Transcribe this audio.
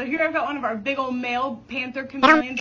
So here I've got one of our big old male panther chameleons.